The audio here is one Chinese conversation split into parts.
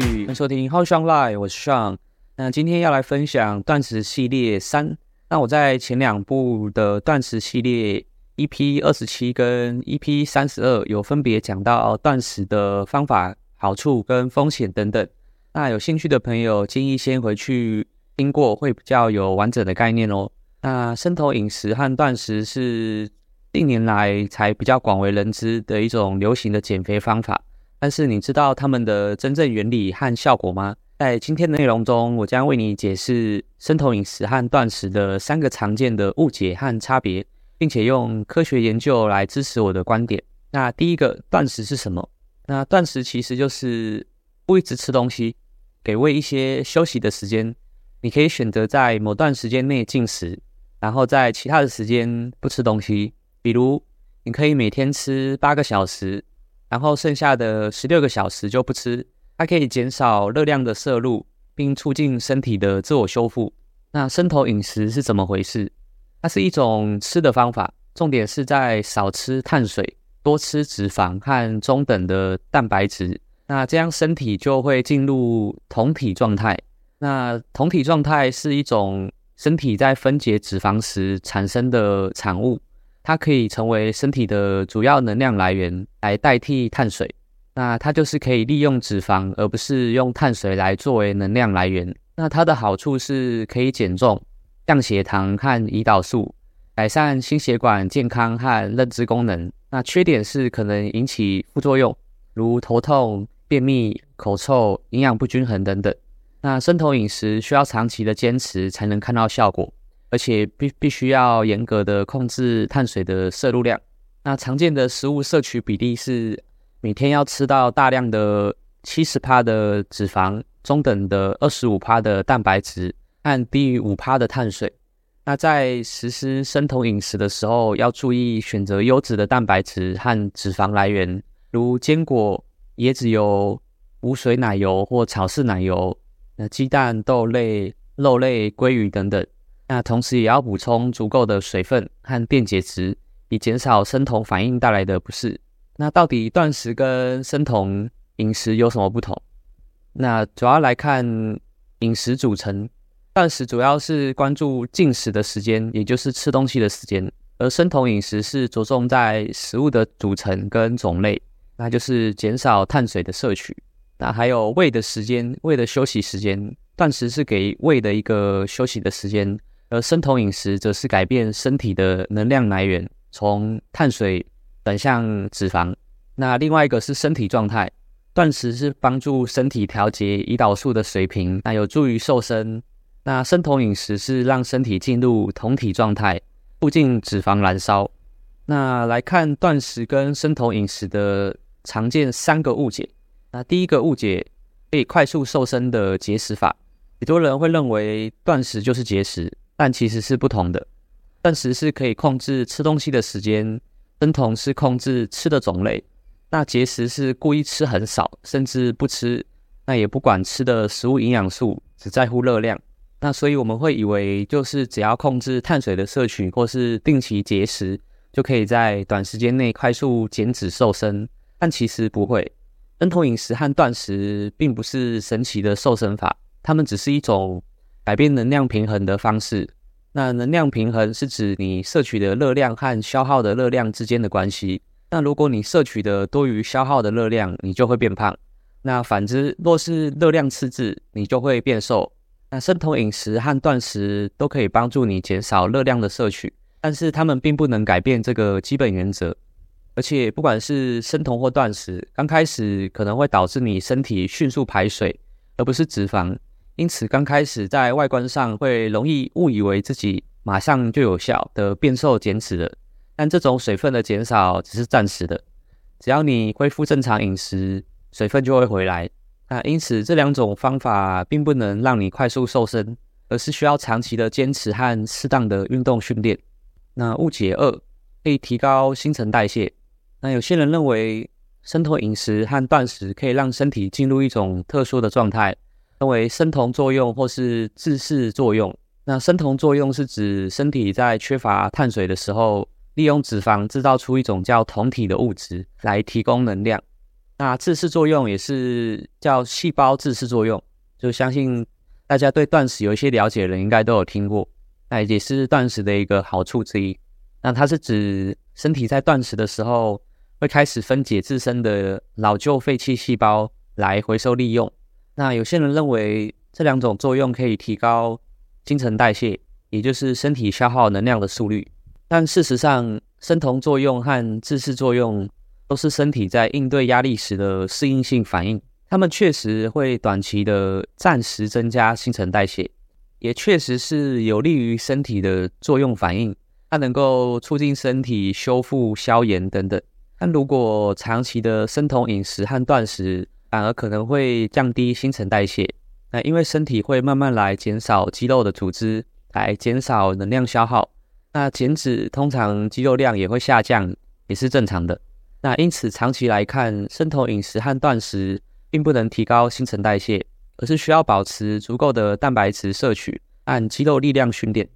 欢迎收听 How Strong Life，我是 Sean。那今天要来分享断食系列三。那我在前两部的断食系列 EP 二十七跟 EP 三十二有分别讲到断食的方法、好处跟风险等等。那有兴趣的朋友建议先回去听过，会比较有完整的概念哦。那生酮饮食和断食是近年来才比较广为人知的一种流行的减肥方法。但是你知道它们的真正原理和效果吗？在今天的内容中，我将为你解释生酮饮食和断食的三个常见的误解和差别，并且用科学研究来支持我的观点。那第一个，断食是什么？那断食其实就是不一直吃东西，给胃一些休息的时间。你可以选择在某段时间内进食，然后在其他的时间不吃东西。比如，你可以每天吃八个小时。然后剩下的十六个小时就不吃，它可以减少热量的摄入，并促进身体的自我修复。那生酮饮食是怎么回事？它是一种吃的方法，重点是在少吃碳水，多吃脂肪和中等的蛋白质。那这样身体就会进入酮体状态。那酮体状态是一种身体在分解脂肪时产生的产物。它可以成为身体的主要能量来源，来代替碳水。那它就是可以利用脂肪，而不是用碳水来作为能量来源。那它的好处是可以减重、降血糖和胰岛素，改善心血管健康和认知功能。那缺点是可能引起副作用，如头痛、便秘、口臭、营养不均衡等等。那生酮饮食需要长期的坚持才能看到效果。而且必必须要严格的控制碳水的摄入量。那常见的食物摄取比例是每天要吃到大量的七十趴的脂肪，中等的二十五趴的蛋白质，和低于五趴的碳水。那在实施生酮饮食的时候，要注意选择优质的蛋白质和脂肪来源，如坚果、椰子油、无水奶油或草饲奶油，那鸡蛋、豆类、肉类、鲑鱼等等。那同时也要补充足够的水分和电解质，以减少生酮反应带来的不适。那到底断食跟生酮饮食有什么不同？那主要来看饮食组成，断食主要是关注进食的时间，也就是吃东西的时间；而生酮饮食是着重在食物的组成跟种类，那就是减少碳水的摄取。那还有胃的时间，胃的休息时间，断食是给胃的一个休息的时间。而生酮饮食则是改变身体的能量来源，从碳水转向脂肪。那另外一个是身体状态，断食是帮助身体调节胰岛素的水平，那有助于瘦身。那生酮饮食是让身体进入酮体状态，促进脂肪燃烧。那来看断食跟生酮饮食的常见三个误解。那第一个误解，可以快速瘦身的节食法，很多人会认为断食就是节食。但其实是不同的，断食是可以控制吃东西的时间，生酮是控制吃的种类，那节食是故意吃很少，甚至不吃，那也不管吃的食物营养素，只在乎热量。那所以我们会以为就是只要控制碳水的摄取，或是定期节食，就可以在短时间内快速减脂瘦身，但其实不会。生酮饮食和断食并不是神奇的瘦身法，它们只是一种。改变能量平衡的方式。那能量平衡是指你摄取的热量和消耗的热量之间的关系。那如果你摄取的多于消耗的热量，你就会变胖。那反之，若是热量赤字，你就会变瘦。那生酮饮食和断食都可以帮助你减少热量的摄取，但是它们并不能改变这个基本原则。而且，不管是生酮或断食，刚开始可能会导致你身体迅速排水，而不是脂肪。因此，刚开始在外观上会容易误以为自己马上就有效的变瘦减脂了，但这种水分的减少只是暂时的，只要你恢复正常饮食，水分就会回来。那因此，这两种方法并不能让你快速瘦身，而是需要长期的坚持和适当的运动训练。那误解二，可以提高新陈代谢。那有些人认为生酮饮食和断食可以让身体进入一种特殊的状态。称为生酮作用或是自噬作用。那生酮作用是指身体在缺乏碳水的时候，利用脂肪制造出一种叫酮体的物质来提供能量。那自噬作用也是叫细胞自噬作用，就相信大家对断食有一些了解的人应该都有听过，那也是断食的一个好处之一。那它是指身体在断食的时候会开始分解自身的老旧废弃细胞来回收利用。那有些人认为这两种作用可以提高新陈代谢，也就是身体消耗能量的速率。但事实上，生酮作用和自噬作用都是身体在应对压力时的适应性反应。它们确实会短期的暂时增加新陈代谢，也确实是有利于身体的作用反应。它能够促进身体修复、消炎等等。但如果长期的生酮饮食和断食，反而可能会降低新陈代谢。那因为身体会慢慢来减少肌肉的组织，来减少能量消耗。那减脂通常肌肉量也会下降，也是正常的。那因此长期来看，生酮饮食和断食并不能提高新陈代谢，而是需要保持足够的蛋白质摄取，按肌肉力量训练。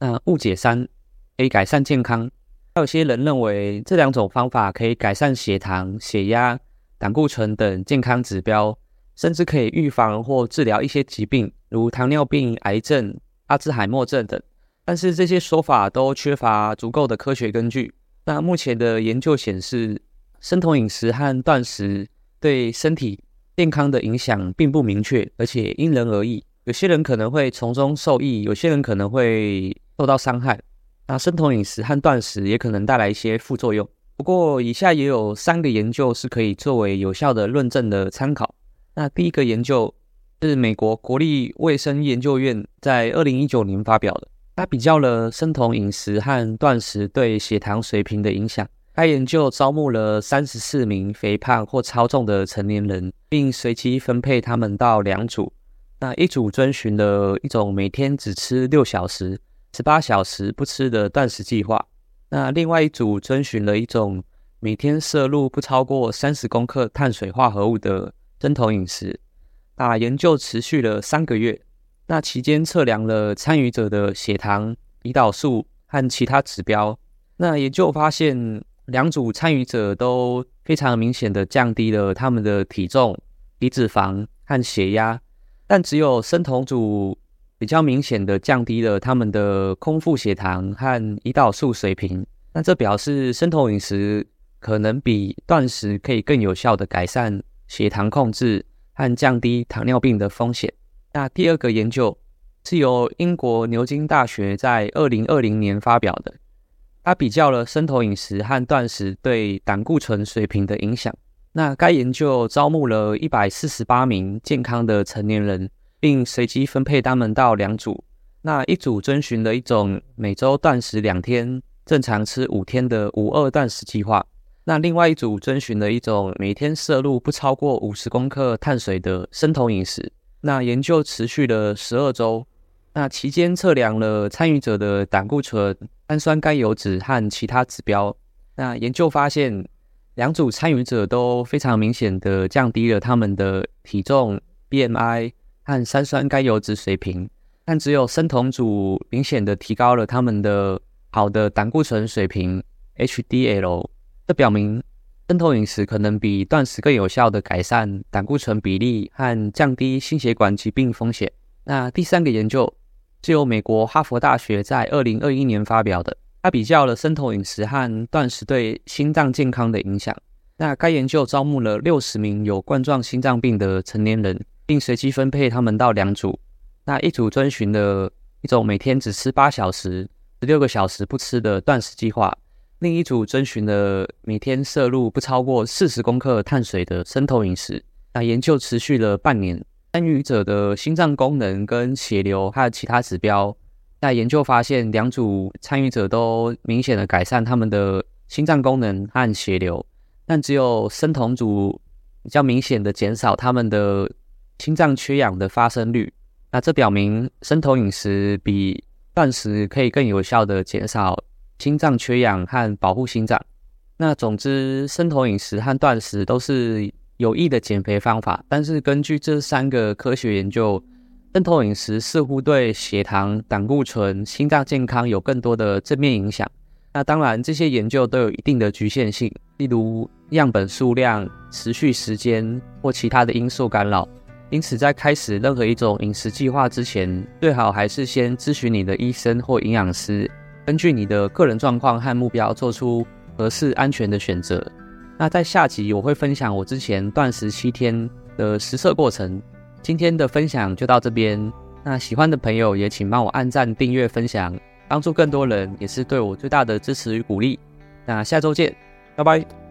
那误解三，可以改善健康。还有些人认为这两种方法可以改善血糖、血压、胆固醇等健康指标，甚至可以预防或治疗一些疾病，如糖尿病、癌症、阿兹海默症等。但是这些说法都缺乏足够的科学根据。那目前的研究显示，生酮饮食和断食对身体健康的影响并不明确，而且因人而异。有些人可能会从中受益，有些人可能会受到伤害。那生酮饮食和断食也可能带来一些副作用。不过，以下也有三个研究是可以作为有效的论证的参考。那第一个研究是美国国立卫生研究院在二零一九年发表的。它比较了生酮饮食和断食对血糖水平的影响。该研究招募了三十四名肥胖或超重的成年人，并随机分配他们到两组。那一组遵循了一种每天只吃六小时、十八小时不吃的断食计划。那另外一组遵循了一种每天摄入不超过三十公克碳水化合物的生酮饮食。那研究持续了三个月。那期间测量了参与者的血糖、胰岛素和其他指标。那研究发现，两组参与者都非常明显的降低了他们的体重、体脂肪和血压，但只有生酮组比较明显的降低了他们的空腹血糖和胰岛素水平。那这表示生酮饮食可能比断食可以更有效的改善血糖控制和降低糖尿病的风险。那第二个研究是由英国牛津大学在二零二零年发表的，它比较了生酮饮食和断食对胆固醇水平的影响。那该研究招募了一百四十八名健康的成年人，并随机分配他们到两组。那一组遵循了一种每周断食两天、正常吃五天的五二断食计划。那另外一组遵循了一种每天摄入不超过五十公克碳水的生酮饮食。那研究持续了十二周，那期间测量了参与者的胆固醇、氨酸甘油脂和其他指标。那研究发现，两组参与者都非常明显的降低了他们的体重、BMI 和三酸甘油脂水平，但只有生酮组明显的提高了他们的好的胆固醇水平 （HDL）。这表明，生酮饮食可能比断食更有效地改善胆固醇比例和降低心血管疾病风险。那第三个研究是由美国哈佛大学在二零二一年发表的，它比较了生酮饮食和断食对心脏健康的影响。那该研究招募了六十名有冠状心脏病的成年人，并随机分配他们到两组。那一组遵循了一种每天只吃八小时、十六个小时不吃的断食计划。另一组遵循了每天摄入不超过四十公克碳水的生酮饮食。那研究持续了半年，参与者的心脏功能跟血流还有其他指标，在研究发现，两组参与者都明显的改善他们的心脏功能和血流，但只有生酮组比较明显的减少他们的心脏缺氧的发生率。那这表明生酮饮食比断食可以更有效的减少。心脏缺氧和保护心脏。那总之，生酮饮食和断食都是有益的减肥方法。但是，根据这三个科学研究，生酮饮食似乎对血糖、胆固醇、心脏健康有更多的正面影响。那当然，这些研究都有一定的局限性，例如样本数量、持续时间或其他的因素干扰。因此，在开始任何一种饮食计划之前，最好还是先咨询你的医生或营养师，根据你的个人状况和目标，做出合适安全的选择。那在下集我会分享我之前断食七天的实测过程。今天的分享就到这边。那喜欢的朋友也请帮我按赞、订阅、分享。帮助更多人，也是对我最大的支持与鼓励。那下周见，拜拜。